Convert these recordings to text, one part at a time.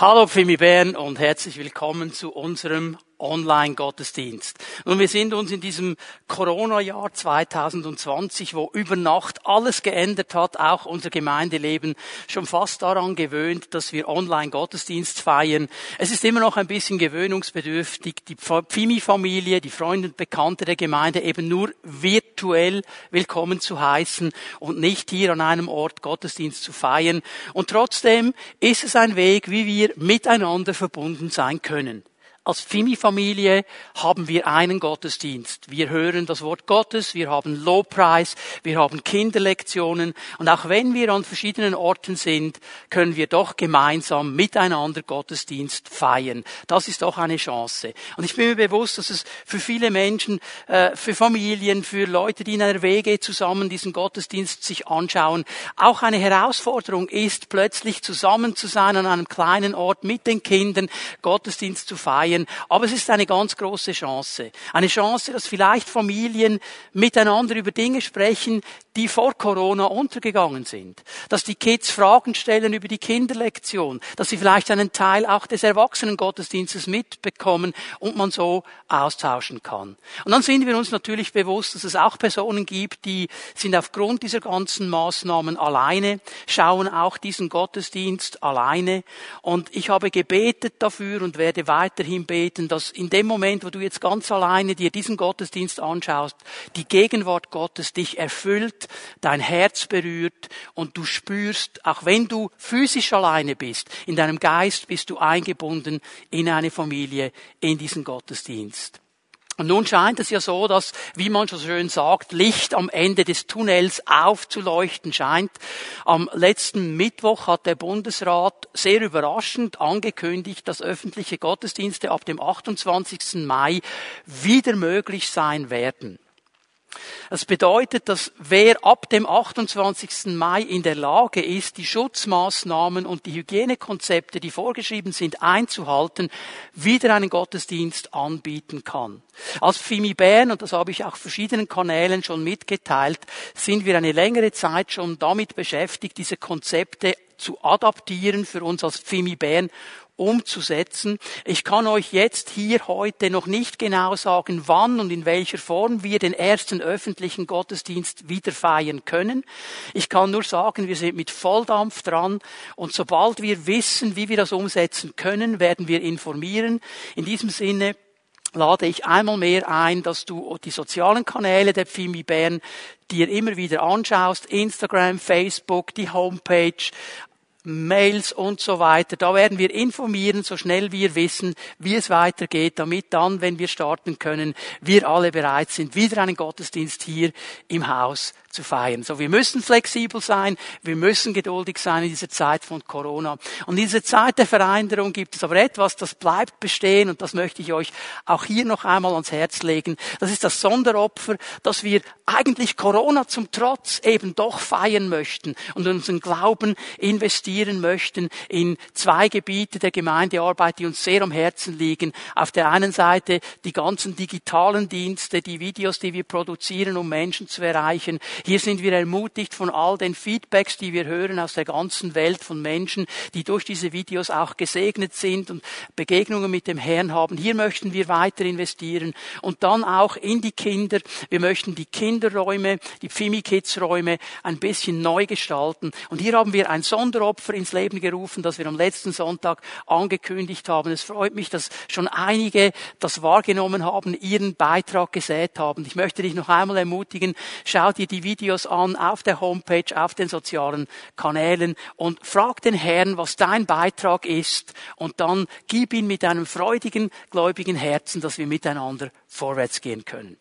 Hallo Pfimi Bern und herzlich willkommen zu unserem Online-Gottesdienst. Nun, wir sind uns in diesem Corona-Jahr 2020, wo über Nacht alles geändert hat, auch unser Gemeindeleben, schon fast daran gewöhnt, dass wir Online-Gottesdienst feiern. Es ist immer noch ein bisschen gewöhnungsbedürftig, die Pfimi-Familie, die Freunde und Bekannte der Gemeinde eben nur virtuell willkommen zu heißen und nicht hier an einem Ort Gottesdienst zu feiern. Und trotzdem ist es ein Weg, wie wir miteinander verbunden sein können. Als Fimi-Familie haben wir einen Gottesdienst. Wir hören das Wort Gottes, wir haben Lobpreis, wir haben Kinderlektionen und auch wenn wir an verschiedenen Orten sind, können wir doch gemeinsam miteinander Gottesdienst feiern. Das ist doch eine Chance. Und ich bin mir bewusst, dass es für viele Menschen, äh, für Familien, für Leute, die in einer Wege zusammen diesen Gottesdienst sich anschauen, auch eine Herausforderung ist, plötzlich zusammen zu sein an einem kleinen Ort mit den Kindern, Gottesdienst zu feiern Laien. Aber es ist eine ganz große Chance. Eine Chance, dass vielleicht Familien miteinander über Dinge sprechen, die vor Corona untergegangen sind. Dass die Kids Fragen stellen über die Kinderlektion. Dass sie vielleicht einen Teil auch des Erwachsenengottesdienstes mitbekommen und man so austauschen kann. Und dann sind wir uns natürlich bewusst, dass es auch Personen gibt, die sind aufgrund dieser ganzen Maßnahmen alleine, schauen auch diesen Gottesdienst alleine. Und ich habe gebetet dafür und werde weiterhin ihm beten, dass in dem Moment, wo du jetzt ganz alleine dir diesen Gottesdienst anschaust, die Gegenwart Gottes dich erfüllt, dein Herz berührt und du spürst, auch wenn du physisch alleine bist, in deinem Geist bist du eingebunden in eine Familie, in diesen Gottesdienst. Und nun scheint es ja so, dass, wie man so schön sagt, Licht am Ende des Tunnels aufzuleuchten scheint. Am letzten Mittwoch hat der Bundesrat sehr überraschend angekündigt, dass öffentliche Gottesdienste ab dem 28. Mai wieder möglich sein werden. Das bedeutet, dass wer ab dem 28. Mai in der Lage ist, die Schutzmaßnahmen und die Hygienekonzepte, die vorgeschrieben sind, einzuhalten, wieder einen Gottesdienst anbieten kann. Als Fimi Bern, und das habe ich auch verschiedenen Kanälen schon mitgeteilt, sind wir eine längere Zeit schon damit beschäftigt, diese Konzepte zu adaptieren für uns als Fimi Bern umzusetzen. Ich kann euch jetzt hier heute noch nicht genau sagen, wann und in welcher Form wir den ersten öffentlichen Gottesdienst wieder feiern können. Ich kann nur sagen, wir sind mit Volldampf dran und sobald wir wissen, wie wir das umsetzen können, werden wir informieren. In diesem Sinne lade ich einmal mehr ein, dass du die sozialen Kanäle der Pfimi Bern dir immer wieder anschaust, Instagram, Facebook, die Homepage, Mails und so weiter. Da werden wir informieren, so schnell wir wissen, wie es weitergeht, damit dann, wenn wir starten können, wir alle bereit sind, wieder einen Gottesdienst hier im Haus zu feiern. So, wir müssen flexibel sein, wir müssen geduldig sein in dieser Zeit von Corona. Und in dieser Zeit der Veränderung gibt es aber etwas, das bleibt bestehen und das möchte ich euch auch hier noch einmal ans Herz legen. Das ist das Sonderopfer, dass wir eigentlich Corona zum Trotz eben doch feiern möchten und unseren Glauben investieren möchten in zwei Gebiete der Gemeindearbeit, die uns sehr am Herzen liegen. Auf der einen Seite die ganzen digitalen Dienste, die Videos, die wir produzieren, um Menschen zu erreichen. Hier sind wir ermutigt von all den Feedbacks, die wir hören aus der ganzen Welt von Menschen, die durch diese Videos auch gesegnet sind und Begegnungen mit dem Herrn haben. Hier möchten wir weiter investieren und dann auch in die Kinder. Wir möchten die Kinderräume, die Pfimi Kids Räume ein bisschen neu gestalten. Und hier haben wir ein Sonderopfer ins Leben gerufen, das wir am letzten Sonntag angekündigt haben. Es freut mich, dass schon einige das wahrgenommen haben, ihren Beitrag gesät haben. Ich möchte dich noch einmal ermutigen, schau dir die Videos an auf der Homepage, auf den sozialen Kanälen und frag den Herrn, was dein Beitrag ist und dann gib ihn mit einem freudigen, gläubigen Herzen, dass wir miteinander vorwärts gehen können.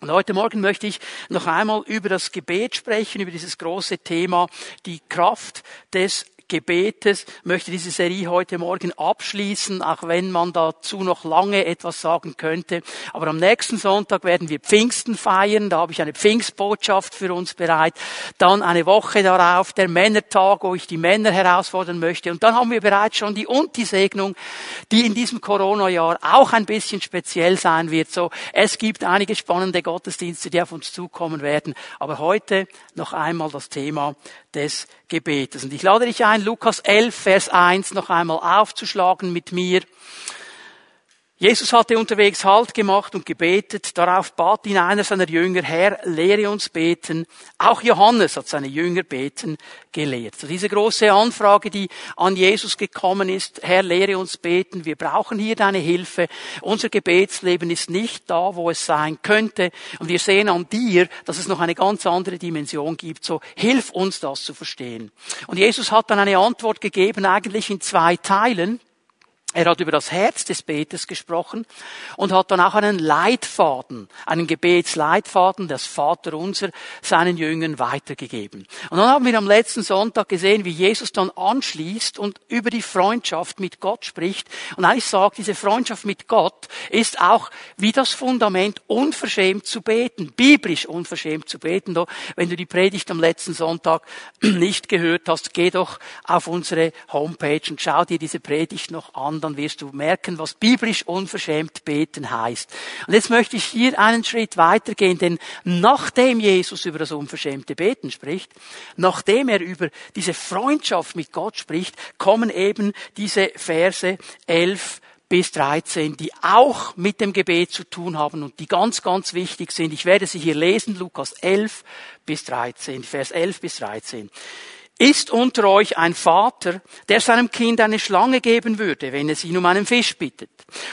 Und heute Morgen möchte ich noch einmal über das Gebet sprechen, über dieses große Thema, die Kraft des Gebetes möchte diese Serie heute Morgen abschließen, auch wenn man dazu noch lange etwas sagen könnte. Aber am nächsten Sonntag werden wir Pfingsten feiern. Da habe ich eine Pfingstbotschaft für uns bereit. Dann eine Woche darauf der Männertag, wo ich die Männer herausfordern möchte. Und dann haben wir bereits schon die und die Segnung, die in diesem Corona-Jahr auch ein bisschen speziell sein wird. So, es gibt einige spannende Gottesdienste, die auf uns zukommen werden. Aber heute noch einmal das Thema des Gebetes. Und ich lade dich ein, Lukas 11, Vers 1 noch einmal aufzuschlagen mit mir. Jesus hatte unterwegs Halt gemacht und gebetet. Darauf bat ihn einer seiner Jünger, Herr, lehre uns beten. Auch Johannes hat seine Jünger beten gelehrt. So diese große Anfrage, die an Jesus gekommen ist, Herr, lehre uns beten. Wir brauchen hier deine Hilfe. Unser Gebetsleben ist nicht da, wo es sein könnte. Und wir sehen an dir, dass es noch eine ganz andere Dimension gibt. So hilf uns das zu verstehen. Und Jesus hat dann eine Antwort gegeben, eigentlich in zwei Teilen. Er hat über das Herz des Beters gesprochen und hat dann auch einen Leitfaden, einen Gebetsleitfaden, das Vater unser, seinen Jüngern weitergegeben. Und dann haben wir am letzten Sonntag gesehen, wie Jesus dann anschließt und über die Freundschaft mit Gott spricht. Und eigentlich sagt, diese Freundschaft mit Gott ist auch wie das Fundament, unverschämt zu beten, biblisch unverschämt zu beten. Wenn du die Predigt am letzten Sonntag nicht gehört hast, geh doch auf unsere Homepage und schau dir diese Predigt noch an dann wirst du merken, was biblisch unverschämt beten heißt. Und jetzt möchte ich hier einen Schritt weitergehen, denn nachdem Jesus über das unverschämte Beten spricht, nachdem er über diese Freundschaft mit Gott spricht, kommen eben diese Verse 11 bis 13, die auch mit dem Gebet zu tun haben und die ganz, ganz wichtig sind. Ich werde sie hier lesen, Lukas 11 bis 13, Vers 11 bis 13. Ist unter euch ein Vater, der seinem Kind eine Schlange geben würde, wenn es ihn um einen Fisch bittet?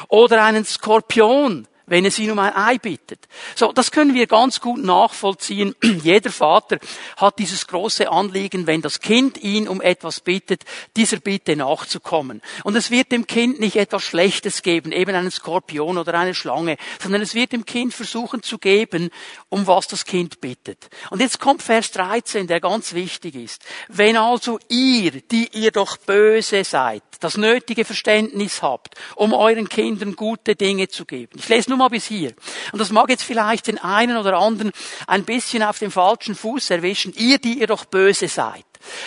Oder einen Skorpion, wenn es ihn um ein Ei bittet. So, das können wir ganz gut nachvollziehen. Jeder Vater hat dieses große Anliegen, wenn das Kind ihn um etwas bittet, dieser Bitte nachzukommen. Und es wird dem Kind nicht etwas Schlechtes geben, eben einen Skorpion oder eine Schlange, sondern es wird dem Kind versuchen zu geben, um was das Kind bittet. Und jetzt kommt Vers 13, der ganz wichtig ist. Wenn also ihr, die ihr doch böse seid, das nötige Verständnis habt, um euren Kindern gute Dinge zu geben. Ich lese nur mal bis hier. Und das mag jetzt vielleicht den einen oder anderen ein bisschen auf dem falschen Fuß erwischen. Ihr, die ihr doch böse seid.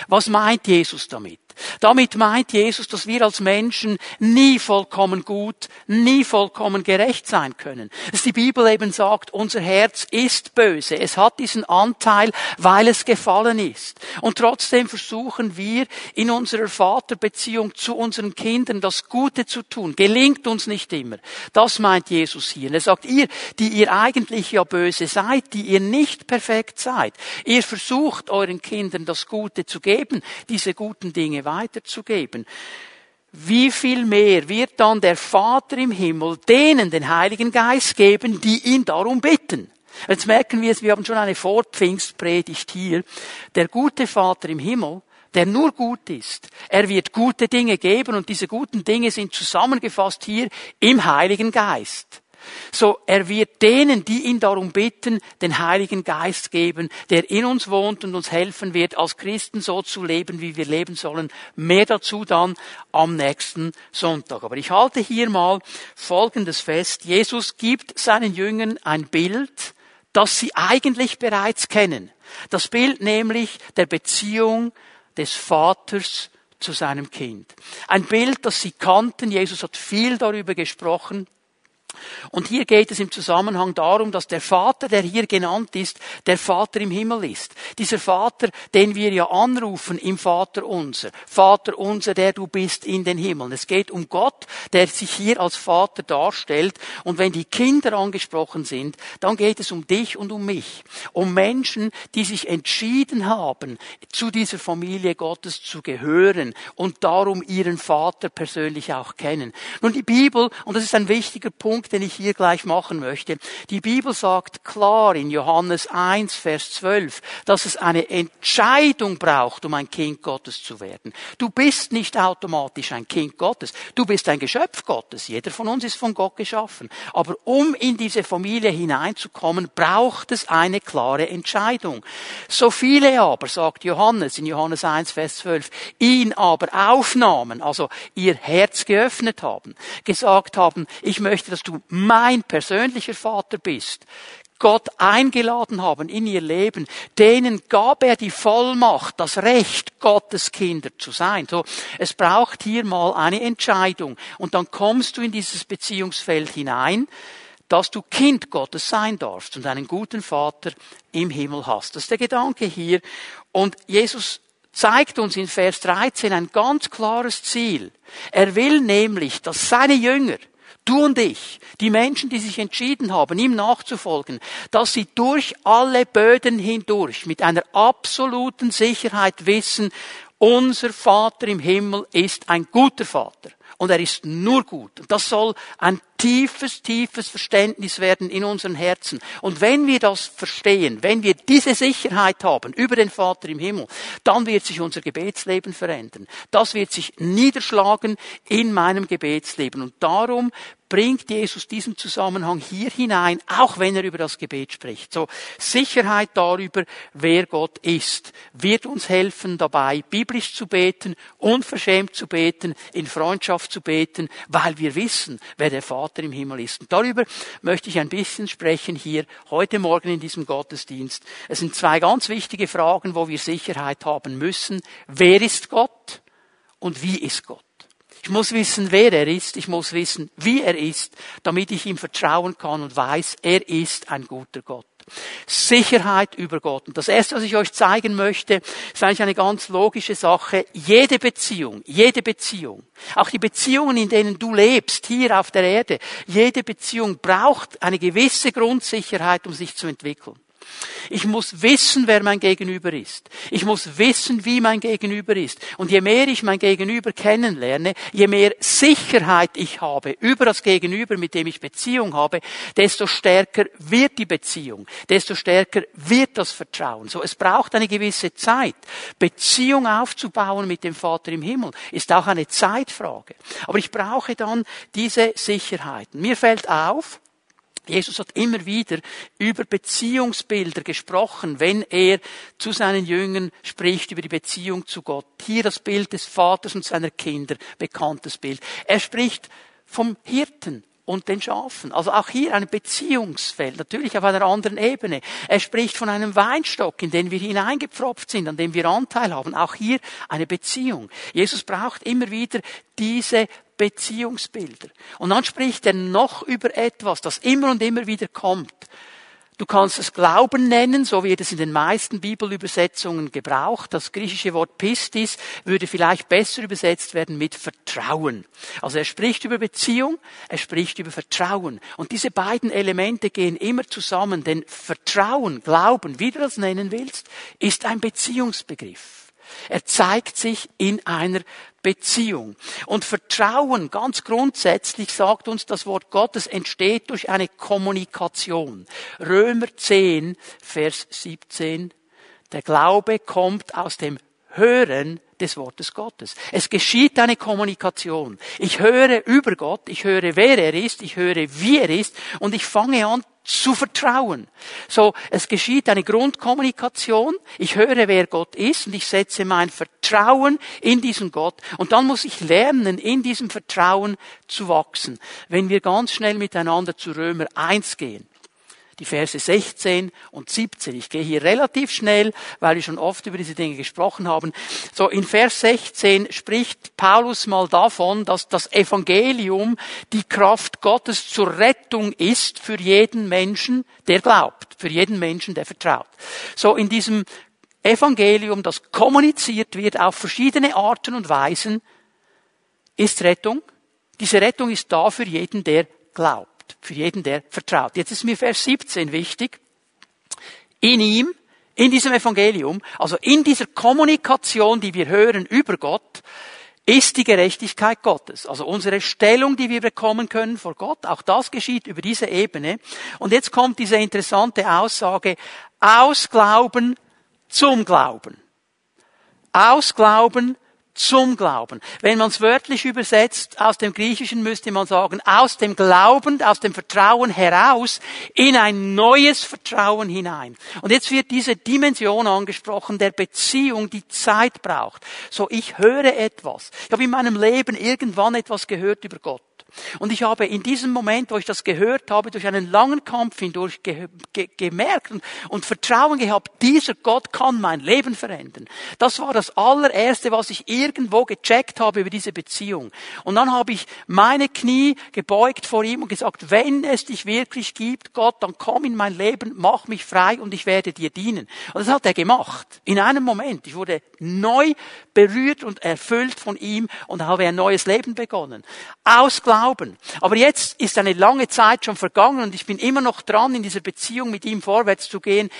Was meint Jesus damit? Damit meint Jesus, dass wir als Menschen nie vollkommen gut, nie vollkommen gerecht sein können. Dass die Bibel eben sagt, unser Herz ist böse. Es hat diesen Anteil, weil es gefallen ist. Und trotzdem versuchen wir in unserer Vaterbeziehung zu unseren Kindern das Gute zu tun. Gelingt uns nicht immer. Das meint Jesus hier. Und er sagt, ihr, die ihr eigentlich ja böse seid, die ihr nicht perfekt seid, ihr versucht euren Kindern das Gute zu geben, diese guten Dinge weiterzugeben. Wie viel mehr wird dann der Vater im Himmel denen den Heiligen Geist geben, die ihn darum bitten? Jetzt merken wir es, wir haben schon eine Vorpfingstpredigt hier. Der gute Vater im Himmel, der nur gut ist, er wird gute Dinge geben und diese guten Dinge sind zusammengefasst hier im Heiligen Geist. So, er wird denen, die ihn darum bitten, den Heiligen Geist geben, der in uns wohnt und uns helfen wird, als Christen so zu leben, wie wir leben sollen. Mehr dazu dann am nächsten Sonntag. Aber ich halte hier mal Folgendes fest. Jesus gibt seinen Jüngern ein Bild, das sie eigentlich bereits kennen. Das Bild nämlich der Beziehung des Vaters zu seinem Kind. Ein Bild, das sie kannten. Jesus hat viel darüber gesprochen. Und hier geht es im Zusammenhang darum, dass der Vater, der hier genannt ist, der Vater im Himmel ist. Dieser Vater, den wir ja anrufen im Vater unser. Vater unser, der du bist in den Himmeln. Es geht um Gott, der sich hier als Vater darstellt. Und wenn die Kinder angesprochen sind, dann geht es um dich und um mich. Um Menschen, die sich entschieden haben, zu dieser Familie Gottes zu gehören und darum ihren Vater persönlich auch kennen. Nun die Bibel, und das ist ein wichtiger Punkt, Punkt, den ich hier gleich machen möchte. Die Bibel sagt klar in Johannes 1, Vers 12, dass es eine Entscheidung braucht, um ein Kind Gottes zu werden. Du bist nicht automatisch ein Kind Gottes. Du bist ein Geschöpf Gottes. Jeder von uns ist von Gott geschaffen. Aber um in diese Familie hineinzukommen, braucht es eine klare Entscheidung. So viele aber, sagt Johannes in Johannes 1, Vers 12, ihn aber aufnahmen, also ihr Herz geöffnet haben, gesagt haben, ich möchte, dass du du mein persönlicher Vater bist, Gott eingeladen haben in ihr Leben, denen gab er die Vollmacht, das Recht, Gottes Kinder zu sein. So, es braucht hier mal eine Entscheidung. Und dann kommst du in dieses Beziehungsfeld hinein, dass du Kind Gottes sein darfst und einen guten Vater im Himmel hast. Das ist der Gedanke hier. Und Jesus zeigt uns in Vers 13 ein ganz klares Ziel. Er will nämlich, dass seine Jünger, du und ich, die Menschen, die sich entschieden haben, ihm nachzufolgen, dass sie durch alle Böden hindurch mit einer absoluten Sicherheit wissen, unser Vater im Himmel ist ein guter Vater und er ist nur gut. Und das soll ein tiefes, tiefes Verständnis werden in unseren Herzen. Und wenn wir das verstehen, wenn wir diese Sicherheit haben über den Vater im Himmel, dann wird sich unser Gebetsleben verändern. Das wird sich niederschlagen in meinem Gebetsleben. Und darum bringt Jesus diesen Zusammenhang hier hinein, auch wenn er über das Gebet spricht. So, Sicherheit darüber, wer Gott ist, wird uns helfen dabei, biblisch zu beten, unverschämt zu beten, in Freundschaft zu beten, weil wir wissen, wer der Vater im Himmel ist. Und darüber möchte ich ein bisschen sprechen hier heute Morgen in diesem Gottesdienst. Es sind zwei ganz wichtige Fragen, wo wir Sicherheit haben müssen. Wer ist Gott und wie ist Gott? Ich muss wissen, wer er ist. Ich muss wissen, wie er ist, damit ich ihm vertrauen kann und weiß, er ist ein guter Gott. Sicherheit über Gott. Und das erste, was ich euch zeigen möchte, ist eigentlich eine ganz logische Sache. Jede Beziehung, jede Beziehung, auch die Beziehungen, in denen du lebst, hier auf der Erde, jede Beziehung braucht eine gewisse Grundsicherheit, um sich zu entwickeln. Ich muss wissen, wer mein Gegenüber ist. Ich muss wissen, wie mein Gegenüber ist. Und je mehr ich mein Gegenüber kennenlerne, je mehr Sicherheit ich habe über das Gegenüber, mit dem ich Beziehung habe, desto stärker wird die Beziehung, desto stärker wird das Vertrauen. So, es braucht eine gewisse Zeit. Beziehung aufzubauen mit dem Vater im Himmel ist auch eine Zeitfrage. Aber ich brauche dann diese Sicherheiten. Mir fällt auf, Jesus hat immer wieder über Beziehungsbilder gesprochen, wenn er zu seinen Jüngern spricht über die Beziehung zu Gott. Hier das Bild des Vaters und seiner Kinder, bekanntes Bild. Er spricht vom Hirten, und den Schafen. Also auch hier ein Beziehungsfeld, natürlich auf einer anderen Ebene. Er spricht von einem Weinstock, in den wir hineingepfropft sind, an dem wir Anteil haben. Auch hier eine Beziehung. Jesus braucht immer wieder diese Beziehungsbilder. Und dann spricht er noch über etwas, das immer und immer wieder kommt. Du kannst es Glauben nennen, so wird es in den meisten Bibelübersetzungen gebraucht. Das griechische Wort Pistis würde vielleicht besser übersetzt werden mit Vertrauen. Also er spricht über Beziehung, er spricht über Vertrauen. Und diese beiden Elemente gehen immer zusammen, denn Vertrauen, Glauben, wie du das nennen willst, ist ein Beziehungsbegriff. Er zeigt sich in einer Beziehung. Und Vertrauen, ganz grundsätzlich, sagt uns das Wort Gottes, entsteht durch eine Kommunikation. Römer 10, Vers 17. Der Glaube kommt aus dem Hören des Wortes Gottes. Es geschieht eine Kommunikation. Ich höre über Gott, ich höre, wer er ist, ich höre, wie er ist und ich fange an zu vertrauen. So, es geschieht eine Grundkommunikation. Ich höre, wer Gott ist und ich setze mein Vertrauen in diesen Gott. Und dann muss ich lernen, in diesem Vertrauen zu wachsen. Wenn wir ganz schnell miteinander zu Römer 1 gehen, die Verse 16 und 17. Ich gehe hier relativ schnell, weil wir schon oft über diese Dinge gesprochen haben. So, in Vers 16 spricht Paulus mal davon, dass das Evangelium die Kraft Gottes zur Rettung ist für jeden Menschen, der glaubt, für jeden Menschen, der vertraut. So, in diesem Evangelium, das kommuniziert wird auf verschiedene Arten und Weisen, ist Rettung. Diese Rettung ist da für jeden, der glaubt für jeden, der vertraut. Jetzt ist mir Vers 17 wichtig. In ihm, in diesem Evangelium, also in dieser Kommunikation, die wir hören über Gott, ist die Gerechtigkeit Gottes. Also unsere Stellung, die wir bekommen können vor Gott, auch das geschieht über diese Ebene. Und jetzt kommt diese interessante Aussage, aus Glauben zum Glauben. Aus Glauben zum Glauben. Wenn man es wörtlich übersetzt aus dem Griechischen, müsste man sagen, aus dem Glauben, aus dem Vertrauen heraus in ein neues Vertrauen hinein. Und jetzt wird diese Dimension angesprochen der Beziehung, die Zeit braucht. So, ich höre etwas. Ich habe in meinem Leben irgendwann etwas gehört über Gott. Und ich habe in diesem Moment, wo ich das gehört habe, durch einen langen Kampf hindurch ge ge gemerkt und, und Vertrauen gehabt, dieser Gott kann mein Leben verändern. Das war das allererste, was ich irgendwo gecheckt habe über diese Beziehung. Und dann habe ich meine Knie gebeugt vor ihm und gesagt, wenn es dich wirklich gibt, Gott, dann komm in mein Leben, mach mich frei und ich werde dir dienen. Und das hat er gemacht. In einem Moment. Ich wurde neu berührt und erfüllt von ihm und habe ein neues Leben begonnen. Aus Glauben. Aber jetzt ist eine lange Zeit schon vergangen und ich bin immer noch dran, in dieser Beziehung mit ihm vorwärts zu gehen.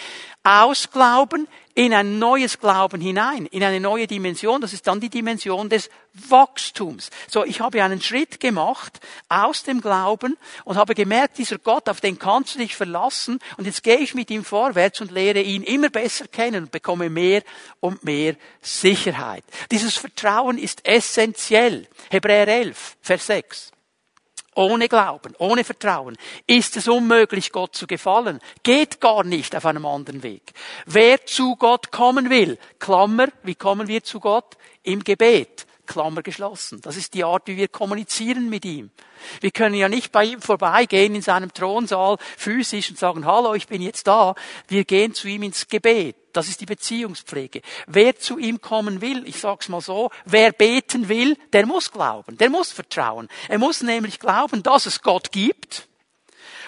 Aus Glauben in ein neues Glauben hinein, in eine neue Dimension. Das ist dann die Dimension des Wachstums. So, ich habe einen Schritt gemacht aus dem Glauben und habe gemerkt, dieser Gott, auf den kannst du dich verlassen. Und jetzt gehe ich mit ihm vorwärts und lehre ihn immer besser kennen und bekomme mehr und mehr Sicherheit. Dieses Vertrauen ist essentiell. Hebräer 11, Vers 6. Ohne Glauben, ohne Vertrauen ist es unmöglich, Gott zu gefallen. Geht gar nicht auf einem anderen Weg. Wer zu Gott kommen will, Klammer, wie kommen wir zu Gott? Im Gebet. Klammer geschlossen. Das ist die Art, wie wir kommunizieren mit ihm. Wir können ja nicht bei ihm vorbeigehen in seinem Thronsaal physisch und sagen, hallo, ich bin jetzt da. Wir gehen zu ihm ins Gebet. Das ist die Beziehungspflege. Wer zu ihm kommen will, ich sag's mal so, wer beten will, der muss glauben, der muss vertrauen. Er muss nämlich glauben, dass es Gott gibt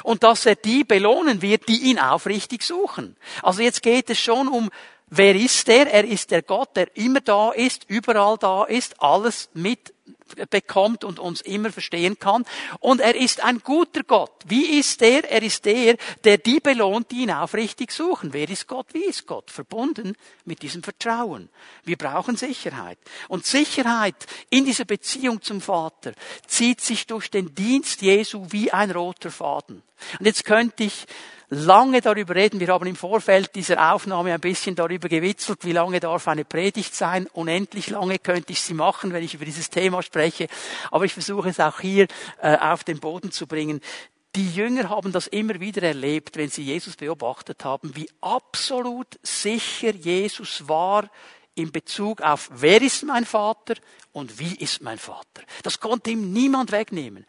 und dass er die belohnen wird, die ihn aufrichtig suchen. Also jetzt geht es schon um Wer ist er? Er ist der Gott, der immer da ist, überall da ist, alles mitbekommt und uns immer verstehen kann. Und er ist ein guter Gott. Wie ist er? Er ist der, der die belohnt, die ihn aufrichtig suchen. Wer ist Gott? Wie ist Gott? Verbunden mit diesem Vertrauen. Wir brauchen Sicherheit. Und Sicherheit in dieser Beziehung zum Vater zieht sich durch den Dienst Jesu wie ein roter Faden. Und jetzt könnte ich lange darüber reden. Wir haben im Vorfeld dieser Aufnahme ein bisschen darüber gewitzelt, wie lange darf eine Predigt sein. Unendlich lange könnte ich sie machen, wenn ich über dieses Thema spreche. Aber ich versuche es auch hier äh, auf den Boden zu bringen. Die Jünger haben das immer wieder erlebt, wenn sie Jesus beobachtet haben, wie absolut sicher Jesus war in Bezug auf, wer ist mein Vater und wie ist mein Vater. Das konnte ihm niemand wegnehmen.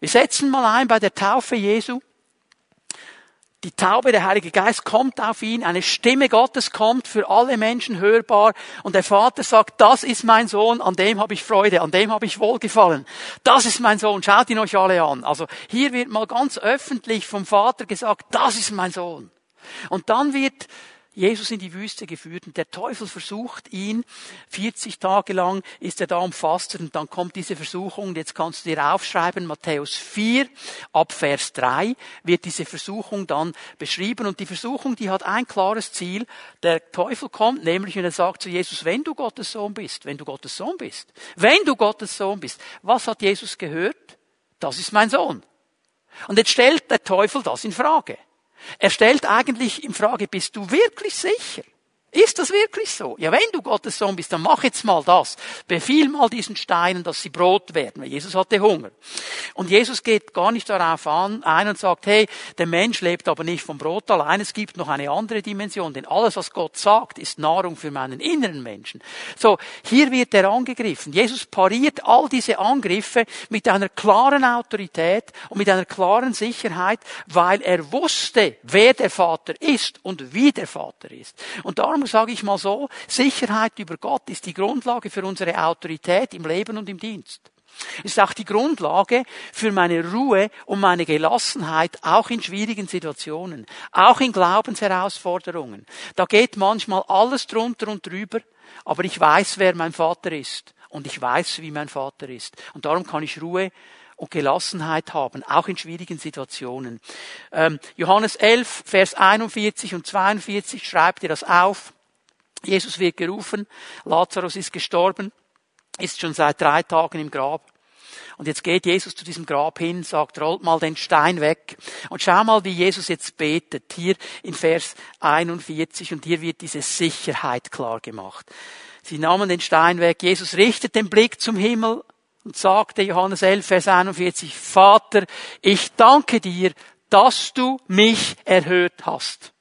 Wir setzen mal ein bei der Taufe Jesu die Taube, der Heilige Geist kommt auf ihn, eine Stimme Gottes kommt für alle Menschen hörbar und der Vater sagt, das ist mein Sohn, an dem habe ich Freude, an dem habe ich Wohlgefallen. Das ist mein Sohn, schaut ihn euch alle an. Also hier wird mal ganz öffentlich vom Vater gesagt, das ist mein Sohn. Und dann wird Jesus in die Wüste geführt und der Teufel versucht ihn. 40 Tage lang ist er da umfasst und dann kommt diese Versuchung. Jetzt kannst du dir aufschreiben, Matthäus 4 ab Vers 3 wird diese Versuchung dann beschrieben und die Versuchung, die hat ein klares Ziel. Der Teufel kommt nämlich und er sagt zu Jesus, wenn du Gottes Sohn bist, wenn du Gottes Sohn bist, wenn du Gottes Sohn bist, was hat Jesus gehört? Das ist mein Sohn. Und jetzt stellt der Teufel das in Frage. Er stellt eigentlich in Frage, bist du wirklich sicher? Ist das wirklich so? Ja, wenn du Gottes Sohn bist, dann mach jetzt mal das. Befiehl mal diesen Steinen, dass sie Brot werden. Weil Jesus hatte Hunger. Und Jesus geht gar nicht darauf an, ein und sagt, hey, der Mensch lebt aber nicht vom Brot allein. Es gibt noch eine andere Dimension. Denn alles, was Gott sagt, ist Nahrung für meinen inneren Menschen. So, hier wird er angegriffen. Jesus pariert all diese Angriffe mit einer klaren Autorität und mit einer klaren Sicherheit, weil er wusste, wer der Vater ist und wie der Vater ist. Und darum sage ich mal so, Sicherheit über Gott ist die Grundlage für unsere Autorität im Leben und im Dienst. Ist auch die Grundlage für meine Ruhe und meine Gelassenheit, auch in schwierigen Situationen, auch in Glaubensherausforderungen. Da geht manchmal alles drunter und drüber, aber ich weiß, wer mein Vater ist und ich weiß, wie mein Vater ist. Und darum kann ich Ruhe und Gelassenheit haben, auch in schwierigen Situationen. Ähm, Johannes 11, Vers 41 und 42 schreibt ihr das auf. Jesus wird gerufen, Lazarus ist gestorben, ist schon seit drei Tagen im Grab. Und jetzt geht Jesus zu diesem Grab hin, sagt, rollt mal den Stein weg. Und schau mal, wie Jesus jetzt betet. Hier in Vers 41 und hier wird diese Sicherheit klar gemacht. Sie nahmen den Stein weg. Jesus richtet den Blick zum Himmel und sagte Johannes 11, Vers 41, Vater, ich danke dir, dass du mich erhört hast.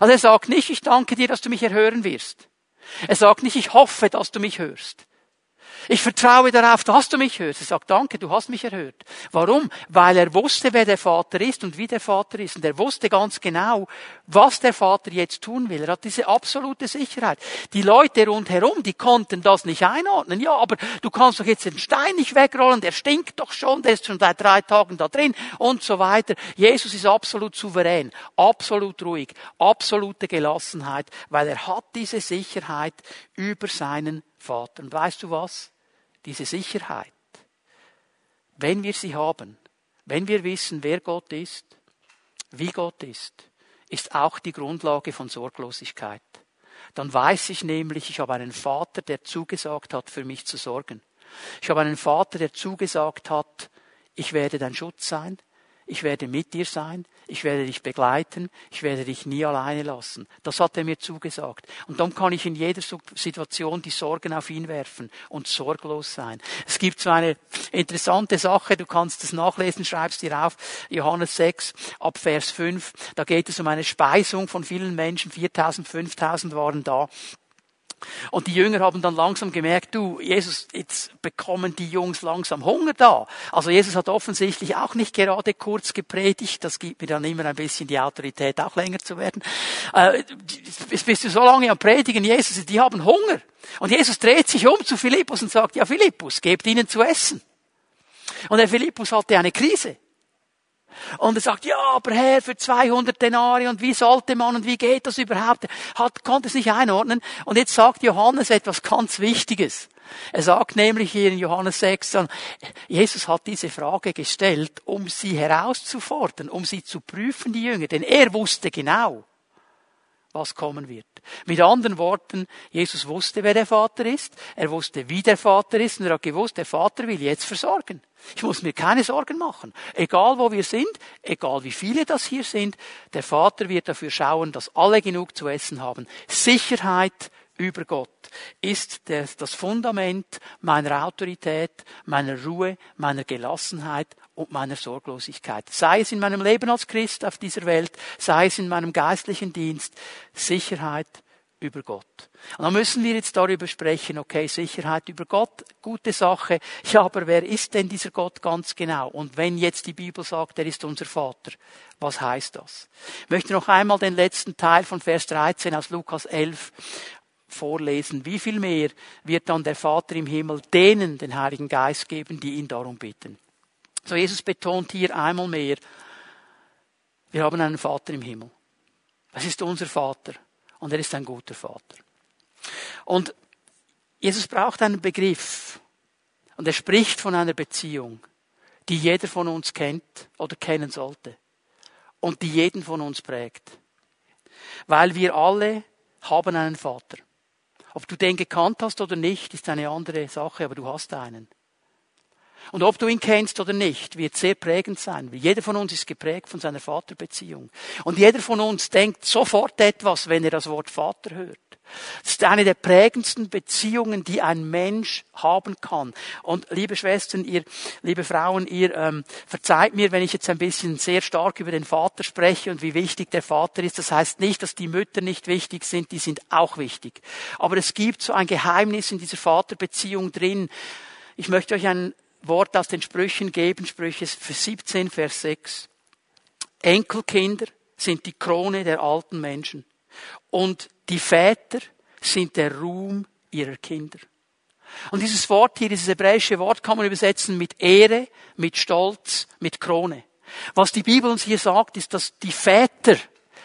Also er sagt nicht, ich danke dir, dass du mich erhören wirst. Er sagt nicht, ich hoffe, dass du mich hörst. Ich vertraue darauf, dass du mich hörst. Er sagt, danke, du hast mich erhört. Warum? Weil er wusste, wer der Vater ist und wie der Vater ist. Und er wusste ganz genau, was der Vater jetzt tun will. Er hat diese absolute Sicherheit. Die Leute rundherum, die konnten das nicht einordnen. Ja, aber du kannst doch jetzt den Stein nicht wegrollen, der stinkt doch schon, der ist schon seit drei Tagen da drin und so weiter. Jesus ist absolut souverän, absolut ruhig, absolute Gelassenheit, weil er hat diese Sicherheit über seinen Vater. Und weißt du was? Diese Sicherheit, wenn wir sie haben, wenn wir wissen, wer Gott ist, wie Gott ist, ist auch die Grundlage von Sorglosigkeit. Dann weiß ich nämlich, ich habe einen Vater, der zugesagt hat, für mich zu sorgen. Ich habe einen Vater, der zugesagt hat, ich werde dein Schutz sein, ich werde mit dir sein, ich werde dich begleiten, ich werde dich nie alleine lassen. Das hat er mir zugesagt. Und dann kann ich in jeder Situation die Sorgen auf ihn werfen und sorglos sein. Es gibt so eine interessante Sache, du kannst es nachlesen, schreibst dir auf, Johannes 6 ab Vers 5, da geht es um eine Speisung von vielen Menschen, 4000, 5000 waren da. Und die Jünger haben dann langsam gemerkt, du, Jesus, jetzt bekommen die Jungs langsam Hunger da. Also Jesus hat offensichtlich auch nicht gerade kurz gepredigt. Das gibt mir dann immer ein bisschen die Autorität, auch länger zu werden. Äh, bist du so lange am Predigen, Jesus, die haben Hunger. Und Jesus dreht sich um zu Philippus und sagt, ja Philippus, gebt ihnen zu essen. Und der Philippus hatte eine Krise. Und er sagt, ja, aber Herr, für 200 Denari und wie sollte man und wie geht das überhaupt? Hat, konnte es nicht einordnen. Und jetzt sagt Johannes etwas ganz Wichtiges. Er sagt nämlich hier in Johannes 6, Jesus hat diese Frage gestellt, um sie herauszufordern, um sie zu prüfen, die Jünger, denn er wusste genau, was kommen wird. Mit anderen Worten, Jesus wusste, wer der Vater ist, er wusste, wie der Vater ist und er hat gewusst, der Vater will jetzt versorgen. Ich muss mir keine Sorgen machen. Egal wo wir sind, egal wie viele das hier sind, der Vater wird dafür schauen, dass alle genug zu essen haben. Sicherheit über Gott ist das Fundament meiner Autorität, meiner Ruhe, meiner Gelassenheit und meiner Sorglosigkeit. Sei es in meinem Leben als Christ auf dieser Welt, sei es in meinem geistlichen Dienst, Sicherheit über Gott. Und dann müssen wir jetzt darüber sprechen, okay, Sicherheit über Gott, gute Sache. Ja, aber wer ist denn dieser Gott ganz genau? Und wenn jetzt die Bibel sagt, er ist unser Vater, was heißt das? Ich möchte noch einmal den letzten Teil von Vers 13 aus Lukas 11 vorlesen. Wie viel mehr wird dann der Vater im Himmel denen den Heiligen Geist geben, die ihn darum bitten? So Jesus betont hier einmal mehr, wir haben einen Vater im Himmel. Das ist unser Vater und er ist ein guter Vater. Und Jesus braucht einen Begriff und er spricht von einer Beziehung, die jeder von uns kennt oder kennen sollte und die jeden von uns prägt. Weil wir alle haben einen Vater. Ob du den gekannt hast oder nicht, ist eine andere Sache, aber du hast einen. Und ob du ihn kennst oder nicht, wird sehr prägend sein. Jeder von uns ist geprägt von seiner Vaterbeziehung. Und jeder von uns denkt sofort etwas, wenn er das Wort Vater hört. Das ist eine der prägendsten Beziehungen, die ein Mensch haben kann. Und liebe Schwestern, ihr, liebe Frauen, ihr ähm, verzeiht mir, wenn ich jetzt ein bisschen sehr stark über den Vater spreche und wie wichtig der Vater ist. Das heißt nicht, dass die Mütter nicht wichtig sind, die sind auch wichtig. Aber es gibt so ein Geheimnis in dieser Vaterbeziehung drin. Ich möchte euch ein Wort aus den Sprüchen geben, Sprüche 17, Vers 6. Enkelkinder sind die Krone der alten Menschen und die Väter sind der Ruhm ihrer Kinder. Und dieses Wort hier, dieses hebräische Wort kann man übersetzen mit Ehre, mit Stolz, mit Krone. Was die Bibel uns hier sagt, ist, dass die Väter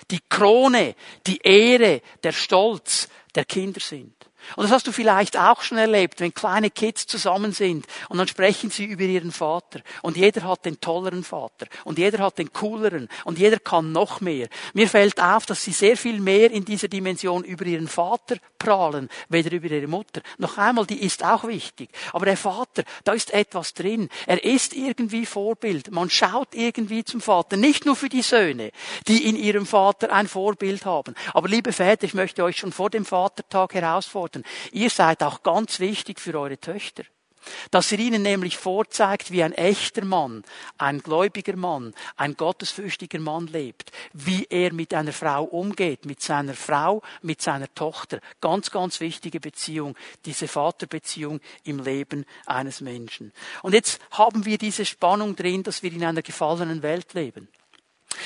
die Krone, die Ehre, der Stolz der Kinder sind. Und das hast du vielleicht auch schon erlebt, wenn kleine Kids zusammen sind und dann sprechen sie über ihren Vater. Und jeder hat den tolleren Vater. Und jeder hat den cooleren. Und jeder kann noch mehr. Mir fällt auf, dass sie sehr viel mehr in dieser Dimension über ihren Vater prahlen, weder über ihre Mutter. Noch einmal, die ist auch wichtig. Aber der Vater, da ist etwas drin. Er ist irgendwie Vorbild. Man schaut irgendwie zum Vater. Nicht nur für die Söhne, die in ihrem Vater ein Vorbild haben. Aber liebe Väter, ich möchte euch schon vor dem Vatertag herausfordern. Ihr seid auch ganz wichtig für eure Töchter. Dass er ihnen nämlich vorzeigt, wie ein echter Mann, ein gläubiger Mann, ein gottesfürchtiger Mann lebt, wie er mit einer Frau umgeht, mit seiner Frau, mit seiner Tochter. Ganz, ganz wichtige Beziehung, diese Vaterbeziehung im Leben eines Menschen. Und jetzt haben wir diese Spannung drin, dass wir in einer gefallenen Welt leben.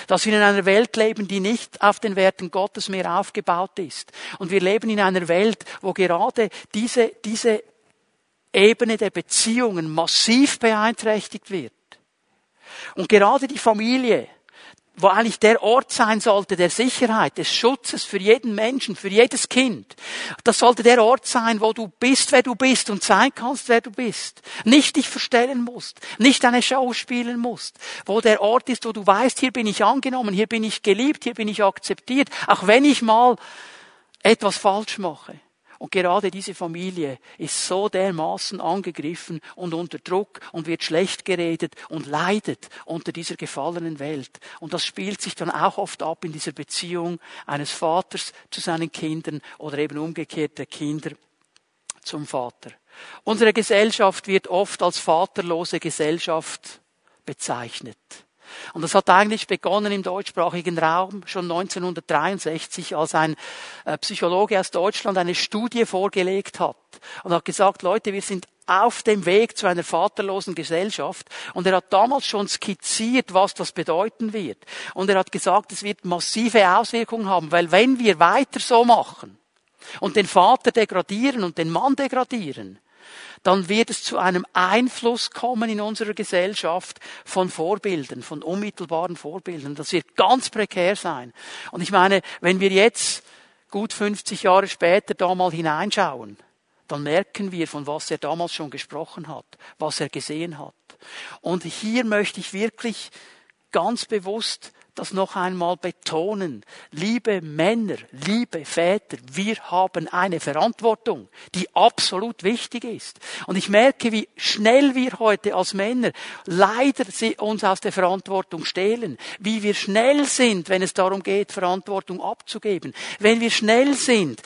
Dass wir in einer Welt leben, die nicht auf den Werten Gottes mehr aufgebaut ist. Und wir leben in einer Welt, wo gerade diese, diese Ebene der Beziehungen massiv beeinträchtigt wird. Und gerade die Familie, wo eigentlich der Ort sein sollte der Sicherheit, des Schutzes für jeden Menschen, für jedes Kind. Das sollte der Ort sein, wo du bist, wer du bist und sein kannst, wer du bist. Nicht dich verstellen musst, nicht eine Show spielen musst. Wo der Ort ist, wo du weißt, hier bin ich angenommen, hier bin ich geliebt, hier bin ich akzeptiert, auch wenn ich mal etwas falsch mache. Und gerade diese Familie ist so dermaßen angegriffen und unter Druck und wird schlecht geredet und leidet unter dieser gefallenen Welt. Und das spielt sich dann auch oft ab in dieser Beziehung eines Vaters zu seinen Kindern oder eben umgekehrt der Kinder zum Vater. Unsere Gesellschaft wird oft als vaterlose Gesellschaft bezeichnet. Und das hat eigentlich begonnen im deutschsprachigen Raum schon 1963, als ein äh, Psychologe aus Deutschland eine Studie vorgelegt hat und hat gesagt, Leute, wir sind auf dem Weg zu einer vaterlosen Gesellschaft. Und er hat damals schon skizziert, was das bedeuten wird. Und er hat gesagt, es wird massive Auswirkungen haben, weil wenn wir weiter so machen und den Vater degradieren und den Mann degradieren, dann wird es zu einem Einfluss kommen in unserer Gesellschaft von Vorbildern, von unmittelbaren Vorbildern. Das wird ganz prekär sein. Und ich meine, wenn wir jetzt gut 50 Jahre später da mal hineinschauen, dann merken wir, von was er damals schon gesprochen hat, was er gesehen hat. Und hier möchte ich wirklich ganz bewusst das noch einmal betonen. Liebe Männer, liebe Väter, wir haben eine Verantwortung, die absolut wichtig ist. Und ich merke, wie schnell wir heute als Männer leider uns aus der Verantwortung stehlen. Wie wir schnell sind, wenn es darum geht, Verantwortung abzugeben. Wenn wir schnell sind,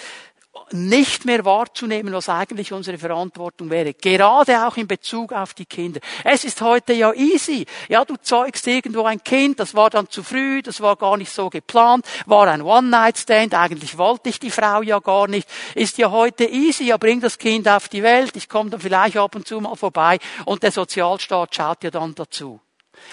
nicht mehr wahrzunehmen, was eigentlich unsere Verantwortung wäre. Gerade auch in Bezug auf die Kinder. Es ist heute ja easy. Ja, du zeugst irgendwo ein Kind, das war dann zu früh, das war gar nicht so geplant, war ein One-Night-Stand, eigentlich wollte ich die Frau ja gar nicht. Ist ja heute easy, ja, bring das Kind auf die Welt, ich komme dann vielleicht ab und zu mal vorbei und der Sozialstaat schaut ja dann dazu.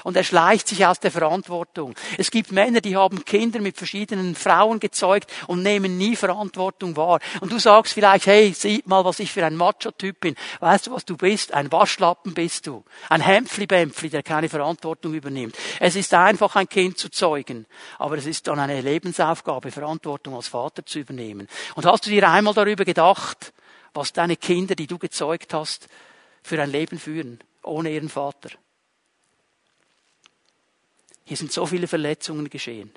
Und er schleicht sich aus der Verantwortung. Es gibt Männer, die haben Kinder mit verschiedenen Frauen gezeugt und nehmen nie Verantwortung wahr. Und du sagst vielleicht, hey, sieh mal, was ich für ein Macho-Typ bin. Weißt du, was du bist? Ein Waschlappen bist du. Ein Hämpfli-Bämpfli, der keine Verantwortung übernimmt. Es ist einfach, ein Kind zu zeugen. Aber es ist dann eine Lebensaufgabe, Verantwortung als Vater zu übernehmen. Und hast du dir einmal darüber gedacht, was deine Kinder, die du gezeugt hast, für ein Leben führen, ohne ihren Vater? Hier sind so viele Verletzungen geschehen.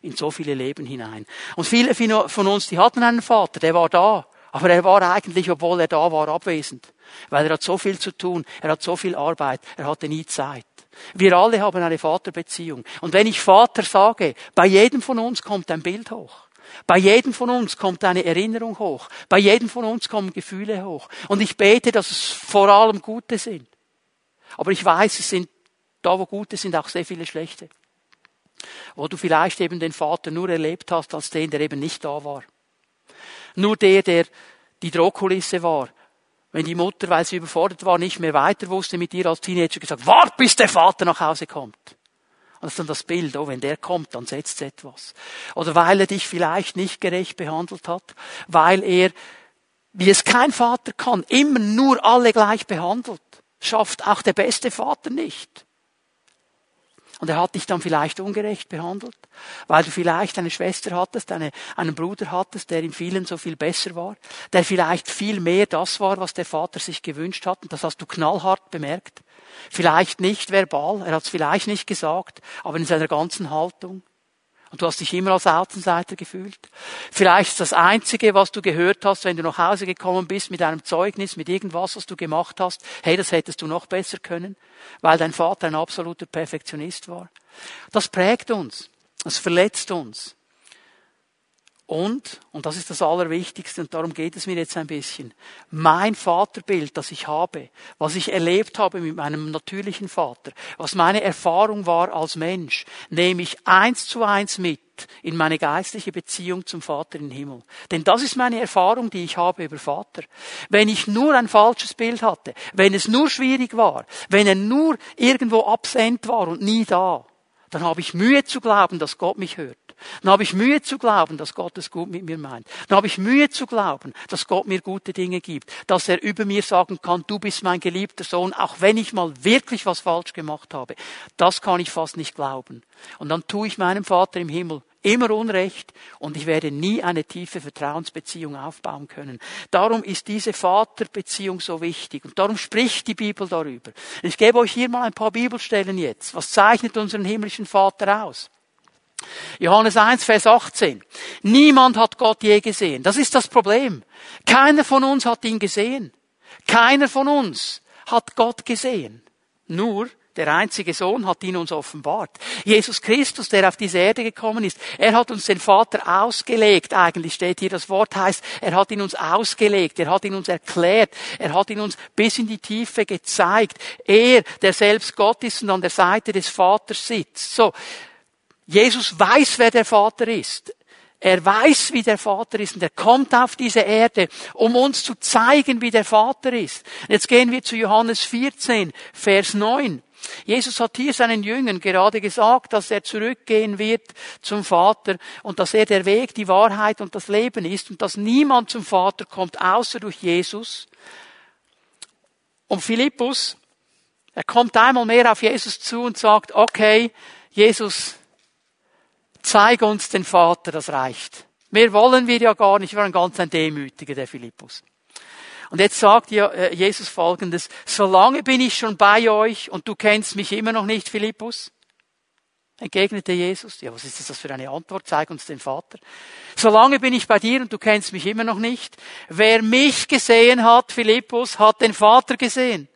In so viele Leben hinein. Und viele von uns, die hatten einen Vater, der war da. Aber er war eigentlich, obwohl er da war, abwesend. Weil er hat so viel zu tun. Er hat so viel Arbeit. Er hatte nie Zeit. Wir alle haben eine Vaterbeziehung. Und wenn ich Vater sage, bei jedem von uns kommt ein Bild hoch. Bei jedem von uns kommt eine Erinnerung hoch. Bei jedem von uns kommen Gefühle hoch. Und ich bete, dass es vor allem gute sind. Aber ich weiß, es sind da, wo gute sind, auch sehr viele schlechte. Wo du vielleicht eben den Vater nur erlebt hast als den, der eben nicht da war. Nur der, der die Drohkulisse war. Wenn die Mutter, weil sie überfordert war, nicht mehr weiter wusste mit ihr als Teenager gesagt, wart bis der Vater nach Hause kommt. Und das ist dann das Bild, oh, wenn der kommt, dann setzt etwas. Oder weil er dich vielleicht nicht gerecht behandelt hat, weil er, wie es kein Vater kann, immer nur alle gleich behandelt, schafft auch der beste Vater nicht. Und er hat dich dann vielleicht ungerecht behandelt, weil du vielleicht eine Schwester hattest, eine, einen Bruder hattest, der in vielen so viel besser war, der vielleicht viel mehr das war, was der Vater sich gewünscht hat. Und das hast du knallhart bemerkt. Vielleicht nicht verbal, er hat es vielleicht nicht gesagt, aber in seiner ganzen Haltung. Und du hast dich immer als Außenseiter gefühlt. Vielleicht ist das Einzige, was du gehört hast, wenn du nach Hause gekommen bist mit einem Zeugnis, mit irgendwas, was du gemacht hast. Hey, das hättest du noch besser können, weil dein Vater ein absoluter Perfektionist war. Das prägt uns. Das verletzt uns. Und, und das ist das Allerwichtigste, und darum geht es mir jetzt ein bisschen, mein Vaterbild, das ich habe, was ich erlebt habe mit meinem natürlichen Vater, was meine Erfahrung war als Mensch, nehme ich eins zu eins mit in meine geistliche Beziehung zum Vater im Himmel. Denn das ist meine Erfahrung, die ich habe über Vater. Wenn ich nur ein falsches Bild hatte, wenn es nur schwierig war, wenn er nur irgendwo absent war und nie da, dann habe ich Mühe zu glauben, dass Gott mich hört. Dann habe ich Mühe zu glauben, dass Gott es gut mit mir meint. Dann habe ich Mühe zu glauben, dass Gott mir gute Dinge gibt. Dass er über mir sagen kann, du bist mein geliebter Sohn, auch wenn ich mal wirklich was falsch gemacht habe. Das kann ich fast nicht glauben. Und dann tue ich meinem Vater im Himmel immer Unrecht und ich werde nie eine tiefe Vertrauensbeziehung aufbauen können. Darum ist diese Vaterbeziehung so wichtig und darum spricht die Bibel darüber. Ich gebe euch hier mal ein paar Bibelstellen jetzt. Was zeichnet unseren himmlischen Vater aus? Johannes 1, Vers 18. Niemand hat Gott je gesehen. Das ist das Problem. Keiner von uns hat ihn gesehen. Keiner von uns hat Gott gesehen. Nur der einzige Sohn hat ihn uns offenbart. Jesus Christus, der auf diese Erde gekommen ist, er hat uns den Vater ausgelegt. Eigentlich steht hier, das Wort heißt, er hat ihn uns ausgelegt, er hat ihn uns erklärt, er hat ihn uns bis in die Tiefe gezeigt. Er, der selbst Gott ist und an der Seite des Vaters sitzt. So. Jesus weiß, wer der Vater ist. Er weiß, wie der Vater ist und er kommt auf diese Erde, um uns zu zeigen, wie der Vater ist. Jetzt gehen wir zu Johannes 14, Vers 9. Jesus hat hier seinen Jüngern gerade gesagt, dass er zurückgehen wird zum Vater und dass er der Weg, die Wahrheit und das Leben ist und dass niemand zum Vater kommt, außer durch Jesus. Und Philippus, er kommt einmal mehr auf Jesus zu und sagt, okay, Jesus, zeig uns den Vater, das reicht. Mehr wollen wir ja gar nicht, wir waren ganz ein Demütiger, der Philippus. Und jetzt sagt äh, Jesus folgendes, solange bin ich schon bei euch und du kennst mich immer noch nicht, Philippus. Entgegnete Jesus. Ja, was ist das für eine Antwort? Zeig uns den Vater. Solange bin ich bei dir und du kennst mich immer noch nicht. Wer mich gesehen hat, Philippus, hat den Vater gesehen.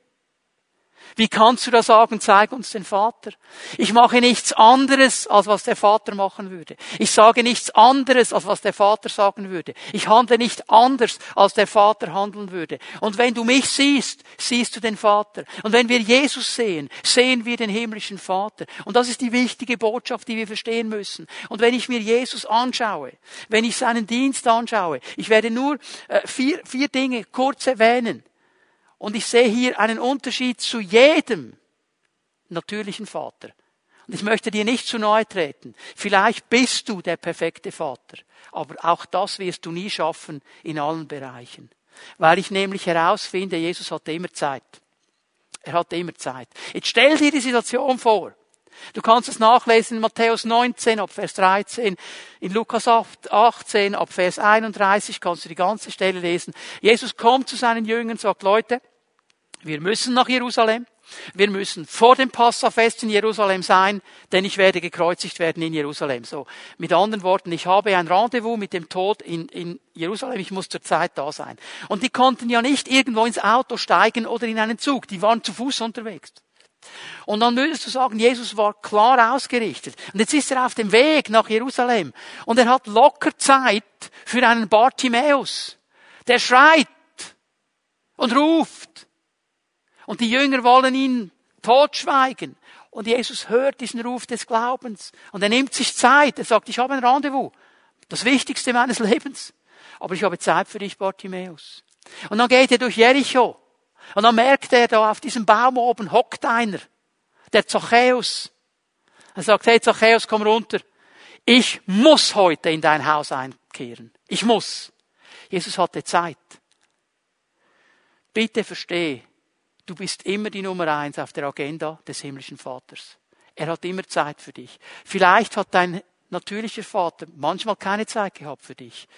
Wie kannst du da sagen, zeig uns den Vater? Ich mache nichts anderes, als was der Vater machen würde. Ich sage nichts anderes, als was der Vater sagen würde. Ich handle nicht anders, als der Vater handeln würde. Und wenn du mich siehst, siehst du den Vater. Und wenn wir Jesus sehen, sehen wir den himmlischen Vater. Und das ist die wichtige Botschaft, die wir verstehen müssen. Und wenn ich mir Jesus anschaue, wenn ich seinen Dienst anschaue, ich werde nur äh, vier, vier Dinge kurz erwähnen. Und ich sehe hier einen Unterschied zu jedem natürlichen Vater. Und ich möchte dir nicht zu nahe treten. Vielleicht bist du der perfekte Vater, aber auch das wirst du nie schaffen in allen Bereichen. Weil ich nämlich herausfinde, Jesus hatte immer Zeit. Er hatte immer Zeit. Jetzt stell dir die Situation vor. Du kannst es nachlesen in Matthäus 19 ab Vers 13, in Lukas 18 ab Vers 31 kannst du die ganze Stelle lesen. Jesus kommt zu seinen Jüngern und sagt, Leute, wir müssen nach Jerusalem. Wir müssen vor dem Passafest in Jerusalem sein, denn ich werde gekreuzigt werden in Jerusalem. So, mit anderen Worten, ich habe ein Rendezvous mit dem Tod in, in Jerusalem. Ich muss zur Zeit da sein. Und die konnten ja nicht irgendwo ins Auto steigen oder in einen Zug. Die waren zu Fuß unterwegs. Und dann würdest du sagen, Jesus war klar ausgerichtet. Und jetzt ist er auf dem Weg nach Jerusalem. Und er hat locker Zeit für einen Bartimäus. Der schreit und ruft. Und die Jünger wollen ihn totschweigen. Und Jesus hört diesen Ruf des Glaubens. Und er nimmt sich Zeit. Er sagt, ich habe ein Rendezvous. Das Wichtigste meines Lebens. Aber ich habe Zeit für dich, Bartimäus. Und dann geht er durch Jericho. Und dann merkt er, da auf diesem Baum oben hockt einer. Der Zachäus. Er sagt, hey Zachäus, komm runter. Ich muss heute in dein Haus einkehren. Ich muss. Jesus hatte Zeit. Bitte verstehe, Du bist immer die Nummer eins auf der Agenda des himmlischen Vaters. Er hat immer Zeit für dich. Vielleicht hat dein natürlicher Vater manchmal keine Zeit gehabt für dich.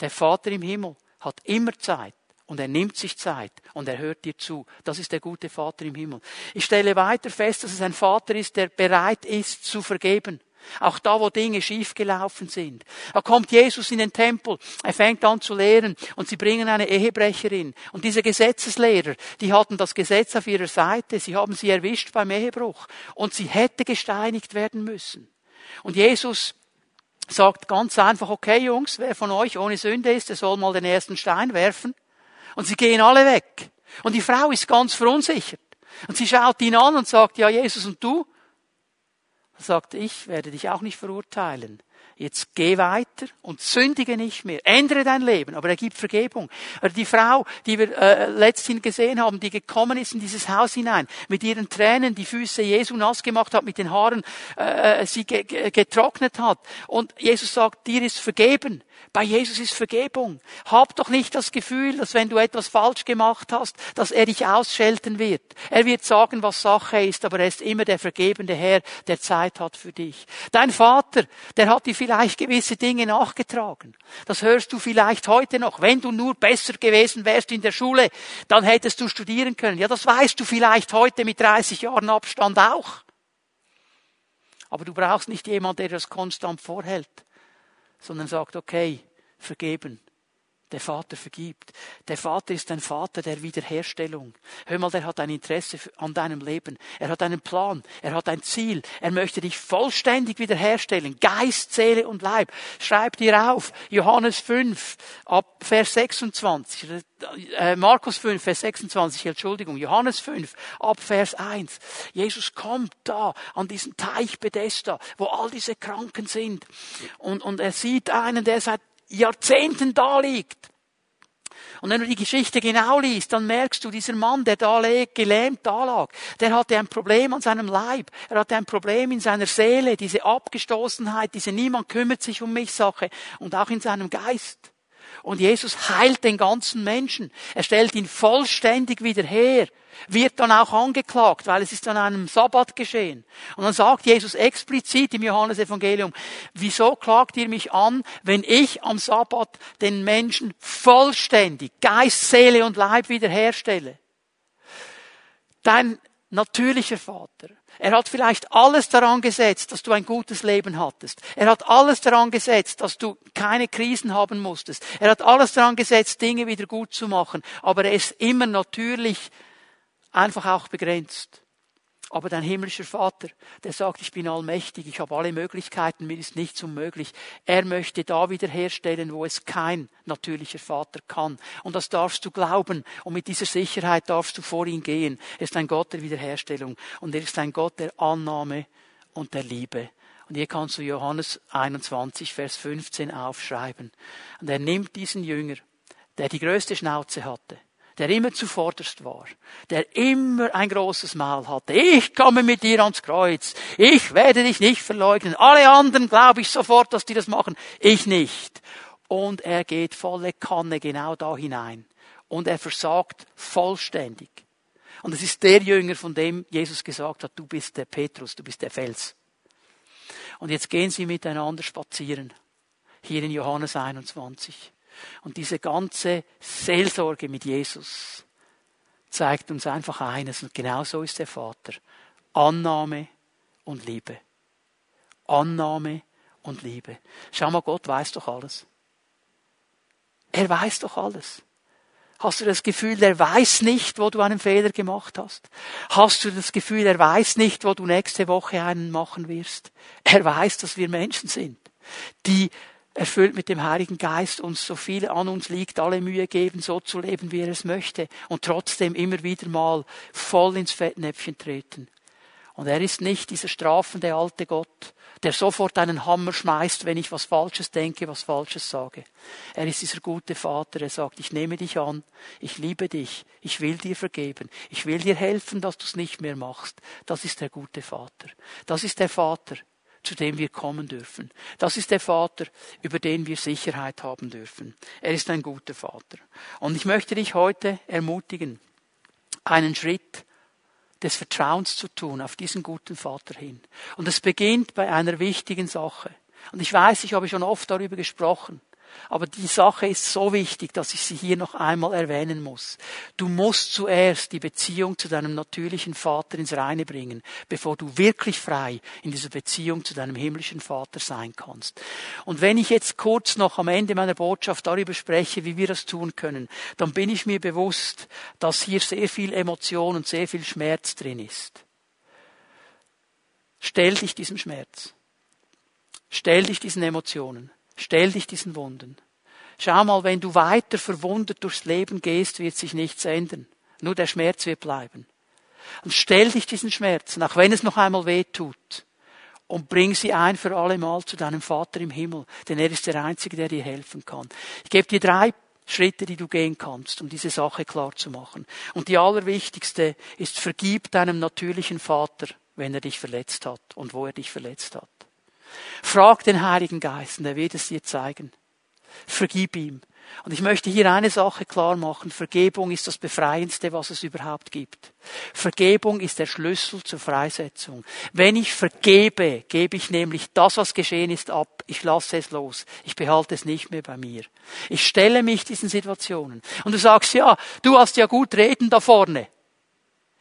Der Vater im Himmel hat immer Zeit. Und er nimmt sich Zeit und er hört dir zu. Das ist der gute Vater im Himmel. Ich stelle weiter fest, dass es ein Vater ist, der bereit ist zu vergeben. Auch da, wo Dinge schiefgelaufen sind. Da kommt Jesus in den Tempel, er fängt an zu lehren und sie bringen eine Ehebrecherin. Und diese Gesetzeslehrer, die hatten das Gesetz auf ihrer Seite, sie haben sie erwischt beim Ehebruch und sie hätte gesteinigt werden müssen. Und Jesus sagt ganz einfach, okay Jungs, wer von euch ohne Sünde ist, der soll mal den ersten Stein werfen. Und sie gehen alle weg. Und die Frau ist ganz verunsichert. Und sie schaut ihn an und sagt, ja Jesus und du? Sagt, ich werde dich auch nicht verurteilen. Jetzt geh weiter und sündige nicht mehr. Ändere dein Leben. Aber er gibt Vergebung. Also die Frau, die wir äh, letzthin gesehen haben, die gekommen ist in dieses Haus hinein, mit ihren Tränen die Füße Jesu nass gemacht hat, mit den Haaren äh, äh sie getrocknet hat. Und Jesus sagt, dir ist vergeben. Bei Jesus ist Vergebung. Hab doch nicht das Gefühl, dass wenn du etwas falsch gemacht hast, dass er dich ausschelten wird. Er wird sagen, was Sache ist, aber er ist immer der vergebende Herr, der Zeit hat für dich. Dein Vater, der hat dir vielleicht gewisse Dinge nachgetragen. Das hörst du vielleicht heute noch. Wenn du nur besser gewesen wärst in der Schule, dann hättest du studieren können. Ja, das weißt du vielleicht heute mit 30 Jahren Abstand auch. Aber du brauchst nicht jemand, der das konstant vorhält sondern sagt, okay, vergeben. Der Vater vergibt. Der Vater ist ein Vater der Wiederherstellung. Hör mal, der hat ein Interesse an deinem Leben. Er hat einen Plan. Er hat ein Ziel. Er möchte dich vollständig wiederherstellen. Geist, Seele und Leib. Schreib dir auf. Johannes 5, ab Vers 26. Äh, Markus 5, Vers 26, Entschuldigung. Johannes 5, ab Vers 1. Jesus kommt da an diesen Teich Bethesda, wo all diese Kranken sind. Und, und er sieht einen, der seit Jahrzehnten da liegt. Und wenn du die Geschichte genau liest, dann merkst du, dieser Mann, der da gelähmt da lag, der hatte ein Problem an seinem Leib. Er hatte ein Problem in seiner Seele, diese Abgestoßenheit, diese Niemand kümmert sich um mich Sache und auch in seinem Geist. Und Jesus heilt den ganzen Menschen. Er stellt ihn vollständig wieder her. Wird dann auch angeklagt, weil es ist an einem Sabbat geschehen. Und dann sagt Jesus explizit im Johannesevangelium, wieso klagt ihr mich an, wenn ich am Sabbat den Menschen vollständig, Geist, Seele und Leib wiederherstelle? Dein natürlicher Vater, er hat vielleicht alles daran gesetzt, dass du ein gutes Leben hattest. Er hat alles daran gesetzt, dass du keine Krisen haben musstest. Er hat alles daran gesetzt, Dinge wieder gut zu machen. Aber er ist immer natürlich einfach auch begrenzt. Aber dein himmlischer Vater, der sagt, ich bin allmächtig, ich habe alle Möglichkeiten, mir ist nichts unmöglich. Er möchte da wiederherstellen, wo es kein natürlicher Vater kann. Und das darfst du glauben. Und mit dieser Sicherheit darfst du vor ihn gehen. Er ist ein Gott der Wiederherstellung. Und er ist ein Gott der Annahme und der Liebe. Und hier kannst du Johannes 21, Vers 15 aufschreiben. Und er nimmt diesen Jünger, der die größte Schnauze hatte, der immer zuvorderst war, der immer ein großes Maul hatte. Ich komme mit dir ans Kreuz. Ich werde dich nicht verleugnen. Alle anderen glaube ich sofort, dass die das machen. Ich nicht. Und er geht volle Kanne genau da hinein. Und er versagt vollständig. Und es ist der Jünger, von dem Jesus gesagt hat, du bist der Petrus, du bist der Fels. Und jetzt gehen sie miteinander spazieren. Hier in Johannes 21. Und diese ganze Seelsorge mit Jesus zeigt uns einfach eines, und genau so ist der Vater. Annahme und Liebe. Annahme und Liebe. Schau mal, Gott weiß doch alles. Er weiß doch alles. Hast du das Gefühl, er weiß nicht, wo du einen Fehler gemacht hast? Hast du das Gefühl, er weiß nicht, wo du nächste Woche einen machen wirst? Er weiß, dass wir Menschen sind, die erfüllt mit dem Heiligen Geist uns so viel an uns liegt, alle Mühe geben, so zu leben, wie er es möchte und trotzdem immer wieder mal voll ins Fettnäpfchen treten. Und er ist nicht dieser strafende alte Gott, der sofort einen Hammer schmeißt, wenn ich was Falsches denke, was Falsches sage. Er ist dieser gute Vater, er sagt, ich nehme dich an, ich liebe dich, ich will dir vergeben, ich will dir helfen, dass du es nicht mehr machst. Das ist der gute Vater. Das ist der Vater, zu dem wir kommen dürfen. Das ist der Vater, über den wir Sicherheit haben dürfen. Er ist ein guter Vater. Und ich möchte dich heute ermutigen, einen Schritt des Vertrauens zu tun auf diesen guten Vater hin. Und es beginnt bei einer wichtigen Sache. Und ich weiß, ich habe schon oft darüber gesprochen. Aber die Sache ist so wichtig, dass ich sie hier noch einmal erwähnen muss. Du musst zuerst die Beziehung zu deinem natürlichen Vater ins Reine bringen, bevor du wirklich frei in dieser Beziehung zu deinem himmlischen Vater sein kannst. Und wenn ich jetzt kurz noch am Ende meiner Botschaft darüber spreche, wie wir das tun können, dann bin ich mir bewusst, dass hier sehr viel Emotion und sehr viel Schmerz drin ist. Stell dich diesem Schmerz. Stell dich diesen Emotionen. Stell dich diesen Wunden. Schau mal, wenn du weiter verwundet durchs Leben gehst, wird sich nichts ändern. Nur der Schmerz wird bleiben. Und stell dich diesen Schmerzen, auch wenn es noch einmal weh tut, und bring sie ein für alle Mal zu deinem Vater im Himmel, denn er ist der Einzige, der dir helfen kann. Ich gebe dir drei Schritte, die du gehen kannst, um diese Sache klar zu machen. Und die allerwichtigste ist, vergib deinem natürlichen Vater, wenn er dich verletzt hat und wo er dich verletzt hat. Frag den Heiligen Geist und er wird es dir zeigen. Vergib ihm. Und ich möchte hier eine Sache klar machen. Vergebung ist das Befreiendste, was es überhaupt gibt. Vergebung ist der Schlüssel zur Freisetzung. Wenn ich vergebe, gebe ich nämlich das, was geschehen ist, ab. Ich lasse es los. Ich behalte es nicht mehr bei mir. Ich stelle mich diesen Situationen. Und du sagst, ja, du hast ja gut reden da vorne.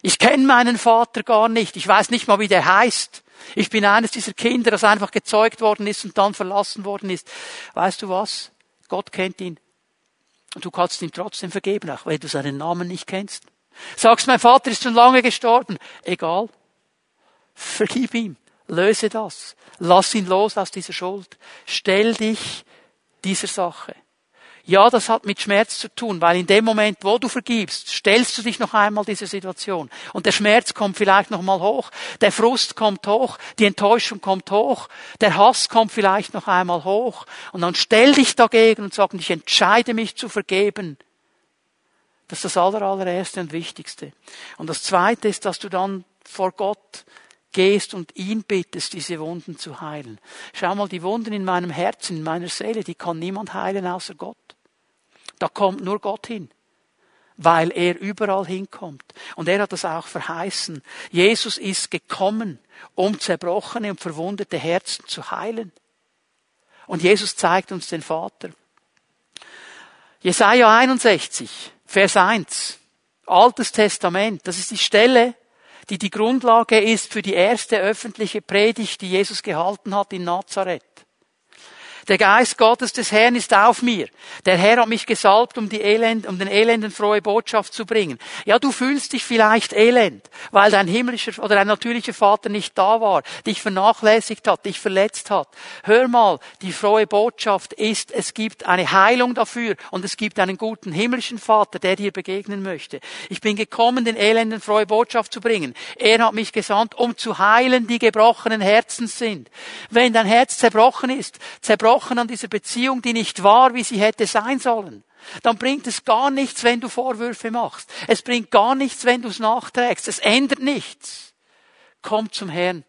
Ich kenne meinen Vater gar nicht. Ich weiß nicht mal, wie der heißt. Ich bin eines dieser Kinder, das einfach gezeugt worden ist und dann verlassen worden ist. Weißt du was? Gott kennt ihn. Und du kannst ihm trotzdem vergeben, auch wenn du seinen Namen nicht kennst. Sagst, mein Vater ist schon lange gestorben. Egal. Vergib ihm. Löse das. Lass ihn los aus dieser Schuld. Stell dich dieser Sache. Ja, das hat mit Schmerz zu tun, weil in dem Moment, wo du vergibst, stellst du dich noch einmal dieser Situation. Und der Schmerz kommt vielleicht noch mal hoch, der Frust kommt hoch, die Enttäuschung kommt hoch, der Hass kommt vielleicht noch einmal hoch. Und dann stell dich dagegen und sag, ich entscheide mich zu vergeben. Das ist das aller, allererste und wichtigste. Und das zweite ist, dass du dann vor Gott gehst und ihn bittest, diese Wunden zu heilen. Schau mal, die Wunden in meinem Herzen, in meiner Seele, die kann niemand heilen außer Gott. Da kommt nur Gott hin weil er überall hinkommt. Und er hat das auch verheißen. Jesus ist gekommen, um zerbrochene und verwundete Herzen zu heilen. Und Jesus zeigt uns den Vater. Jesaja 61, Vers 1, Altes Testament, das ist die Stelle, die die Grundlage ist für die erste öffentliche Predigt, die Jesus gehalten hat in Nazareth. Der Geist Gottes des Herrn ist auf mir. Der Herr hat mich gesalbt, um die Elend, um den Elenden frohe Botschaft zu bringen. Ja, du fühlst dich vielleicht elend, weil dein himmlischer oder dein natürlicher Vater nicht da war, dich vernachlässigt hat, dich verletzt hat. Hör mal, die frohe Botschaft ist, es gibt eine Heilung dafür und es gibt einen guten himmlischen Vater, der dir begegnen möchte. Ich bin gekommen, den Elenden frohe Botschaft zu bringen. Er hat mich gesandt, um zu heilen, die gebrochenen Herzens sind. Wenn dein Herz zerbrochen ist, zerbrochen zerbrochen an dieser Beziehung, die nicht war, wie sie hätte sein sollen, dann bringt es gar nichts, wenn du Vorwürfe machst. Es bringt gar nichts, wenn du es nachträgst. Es ändert nichts. Komm zum Herrn.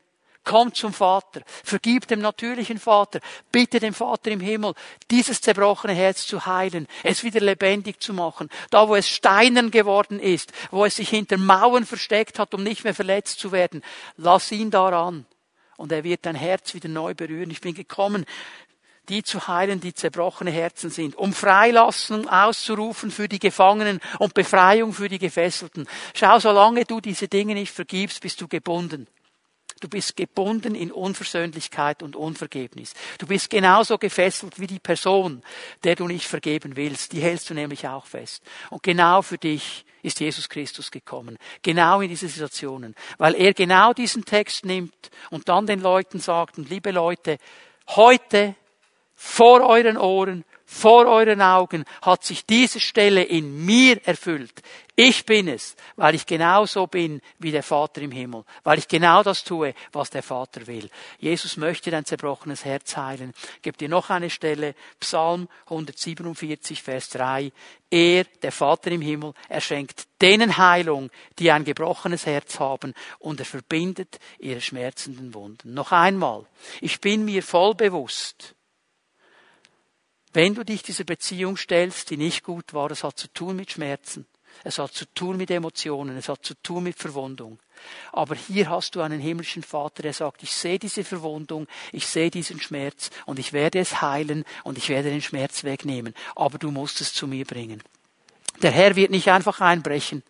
Komm zum Vater. Vergib dem natürlichen Vater. Bitte dem Vater im Himmel, dieses zerbrochene Herz zu heilen, es wieder lebendig zu machen. Da, wo es steinern geworden ist, wo es sich hinter Mauern versteckt hat, um nicht mehr verletzt zu werden, lass ihn daran. Und er wird dein Herz wieder neu berühren. Ich bin gekommen, die zu heilen, die zerbrochene Herzen sind, um Freilassung auszurufen für die Gefangenen und Befreiung für die Gefesselten. Schau, solange du diese Dinge nicht vergibst, bist du gebunden. Du bist gebunden in Unversöhnlichkeit und Unvergebnis. Du bist genauso gefesselt wie die Person, der du nicht vergeben willst. Die hältst du nämlich auch fest. Und genau für dich ist Jesus Christus gekommen. Genau in diese Situationen. Weil er genau diesen Text nimmt und dann den Leuten sagt, und liebe Leute, heute vor euren Ohren, vor euren Augen hat sich diese Stelle in mir erfüllt. Ich bin es, weil ich genauso bin wie der Vater im Himmel, weil ich genau das tue, was der Vater will. Jesus möchte dein zerbrochenes Herz heilen. Gebe dir noch eine Stelle, Psalm 147, Vers 3. Er, der Vater im Himmel, er schenkt denen Heilung, die ein gebrochenes Herz haben, und er verbindet ihre schmerzenden Wunden. Noch einmal, ich bin mir voll bewusst, wenn du dich dieser Beziehung stellst, die nicht gut war, es hat zu tun mit Schmerzen, es hat zu tun mit Emotionen, es hat zu tun mit Verwundung. Aber hier hast du einen himmlischen Vater, der sagt, ich sehe diese Verwundung, ich sehe diesen Schmerz und ich werde es heilen und ich werde den Schmerz wegnehmen. Aber du musst es zu mir bringen. Der Herr wird nicht einfach einbrechen.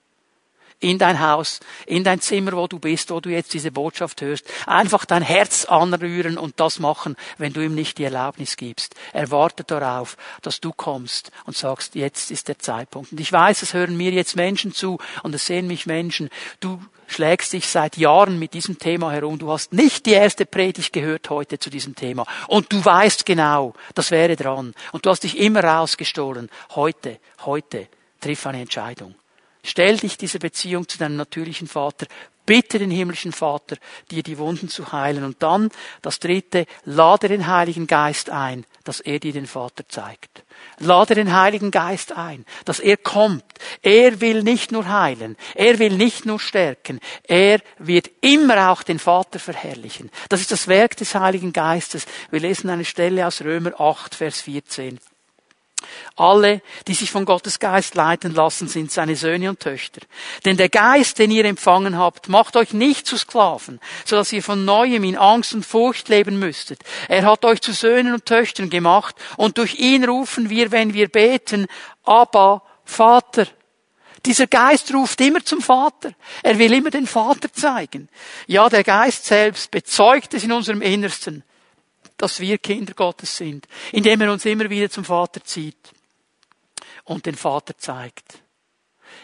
In dein Haus, in dein Zimmer, wo du bist, wo du jetzt diese Botschaft hörst, einfach dein Herz anrühren und das machen, wenn du ihm nicht die Erlaubnis gibst. Er wartet darauf, dass du kommst und sagst, jetzt ist der Zeitpunkt. Und ich weiß, es hören mir jetzt Menschen zu und es sehen mich Menschen. Du schlägst dich seit Jahren mit diesem Thema herum. Du hast nicht die erste Predigt gehört heute zu diesem Thema. Und du weißt genau, das wäre dran. Und du hast dich immer rausgestohlen. Heute, heute, triff eine Entscheidung. Stell dich dieser Beziehung zu deinem natürlichen Vater. Bitte den himmlischen Vater, dir die Wunden zu heilen. Und dann, das dritte, lade den Heiligen Geist ein, dass er dir den Vater zeigt. Lade den Heiligen Geist ein, dass er kommt. Er will nicht nur heilen, er will nicht nur stärken, er wird immer auch den Vater verherrlichen. Das ist das Werk des Heiligen Geistes. Wir lesen eine Stelle aus Römer 8, Vers 14. Alle, die sich von Gottes Geist leiten lassen, sind seine Söhne und Töchter. Denn der Geist, den ihr empfangen habt, macht euch nicht zu Sklaven, so dass ihr von neuem in Angst und Furcht leben müsstet. Er hat euch zu Söhnen und Töchtern gemacht und durch ihn rufen wir, wenn wir beten, Abba, Vater. Dieser Geist ruft immer zum Vater. Er will immer den Vater zeigen. Ja, der Geist selbst bezeugt es in unserem Innersten dass wir Kinder Gottes sind, indem er uns immer wieder zum Vater zieht und den Vater zeigt.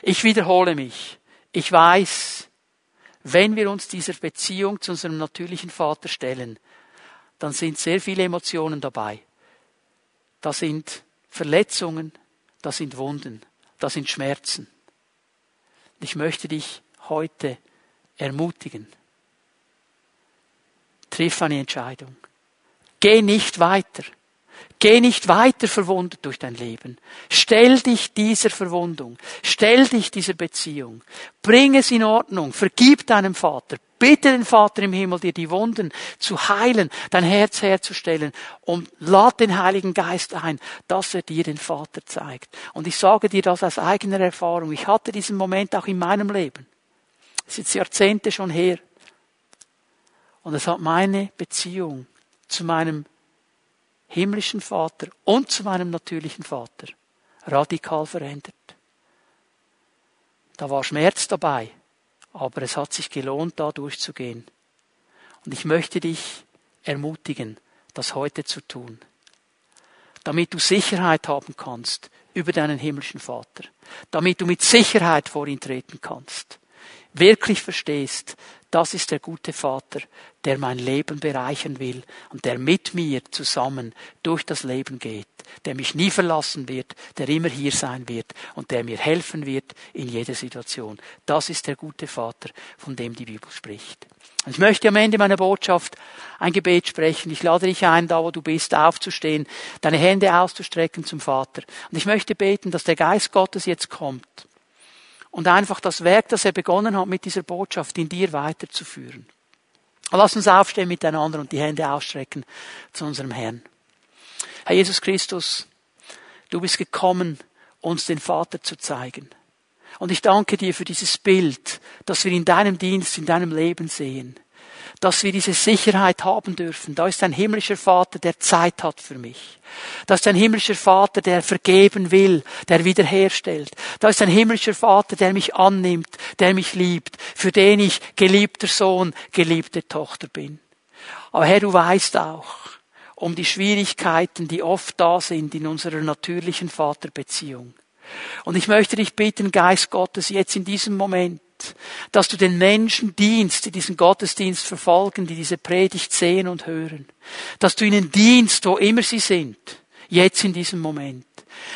Ich wiederhole mich. Ich weiß, wenn wir uns dieser Beziehung zu unserem natürlichen Vater stellen, dann sind sehr viele Emotionen dabei. Da sind Verletzungen, da sind Wunden, da sind Schmerzen. Ich möchte dich heute ermutigen. Triff eine Entscheidung. Geh nicht weiter. Geh nicht weiter verwundet durch dein Leben. Stell dich dieser Verwundung. Stell dich dieser Beziehung. Bring es in Ordnung. Vergib deinem Vater. Bitte den Vater im Himmel, dir die Wunden zu heilen, dein Herz herzustellen und lad den Heiligen Geist ein, dass er dir den Vater zeigt. Und ich sage dir das aus eigener Erfahrung. Ich hatte diesen Moment auch in meinem Leben. Es ist jetzt Jahrzehnte schon her. Und es hat meine Beziehung zu meinem himmlischen Vater und zu meinem natürlichen Vater radikal verändert. Da war Schmerz dabei, aber es hat sich gelohnt, da durchzugehen. Und ich möchte dich ermutigen, das heute zu tun, damit du Sicherheit haben kannst über deinen himmlischen Vater, damit du mit Sicherheit vor ihn treten kannst, wirklich verstehst, das ist der gute Vater, der mein Leben bereichern will und der mit mir zusammen durch das Leben geht, der mich nie verlassen wird, der immer hier sein wird und der mir helfen wird in jeder Situation. Das ist der gute Vater, von dem die Bibel spricht. Und ich möchte am Ende meiner Botschaft ein Gebet sprechen. Ich lade dich ein, da wo du bist, aufzustehen, deine Hände auszustrecken zum Vater. Und ich möchte beten, dass der Geist Gottes jetzt kommt und einfach das Werk, das er begonnen hat mit dieser Botschaft in dir weiterzuführen. Lass uns aufstehen miteinander und die Hände ausstrecken zu unserem Herrn. Herr Jesus Christus, du bist gekommen, uns den Vater zu zeigen. Und ich danke dir für dieses Bild, das wir in deinem Dienst, in deinem Leben sehen dass wir diese Sicherheit haben dürfen. Da ist ein himmlischer Vater, der Zeit hat für mich. Da ist ein himmlischer Vater, der vergeben will, der wiederherstellt. Da ist ein himmlischer Vater, der mich annimmt, der mich liebt, für den ich geliebter Sohn, geliebte Tochter bin. Aber Herr, du weißt auch um die Schwierigkeiten, die oft da sind in unserer natürlichen Vaterbeziehung. Und ich möchte dich bitten, Geist Gottes, jetzt in diesem Moment, dass du den Menschen dienst, die diesen Gottesdienst verfolgen, die diese Predigt sehen und hören. Dass du ihnen dienst, wo immer sie sind. Jetzt in diesem Moment.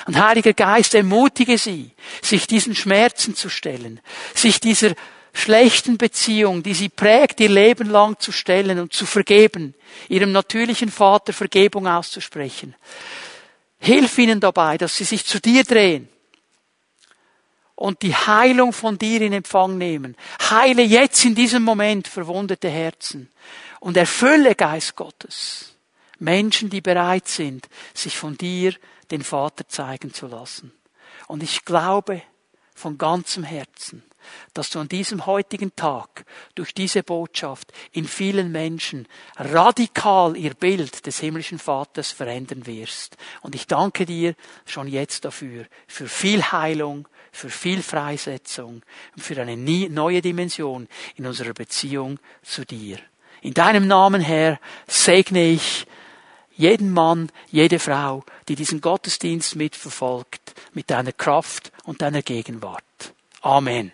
Und Heiliger Geist, ermutige sie, sich diesen Schmerzen zu stellen, sich dieser schlechten Beziehung, die sie prägt, ihr Leben lang zu stellen und zu vergeben, ihrem natürlichen Vater Vergebung auszusprechen. Hilf ihnen dabei, dass sie sich zu dir drehen, und die Heilung von dir in Empfang nehmen. Heile jetzt in diesem Moment verwundete Herzen und erfülle Geist Gottes. Menschen, die bereit sind, sich von dir den Vater zeigen zu lassen. Und ich glaube von ganzem Herzen, dass du an diesem heutigen Tag durch diese Botschaft in vielen Menschen radikal ihr Bild des himmlischen Vaters verändern wirst. Und ich danke dir schon jetzt dafür, für viel Heilung, für viel Freisetzung und für eine neue Dimension in unserer Beziehung zu dir. In deinem Namen, Herr, segne ich jeden Mann, jede Frau, die diesen Gottesdienst mitverfolgt, mit deiner Kraft und deiner Gegenwart. Amen.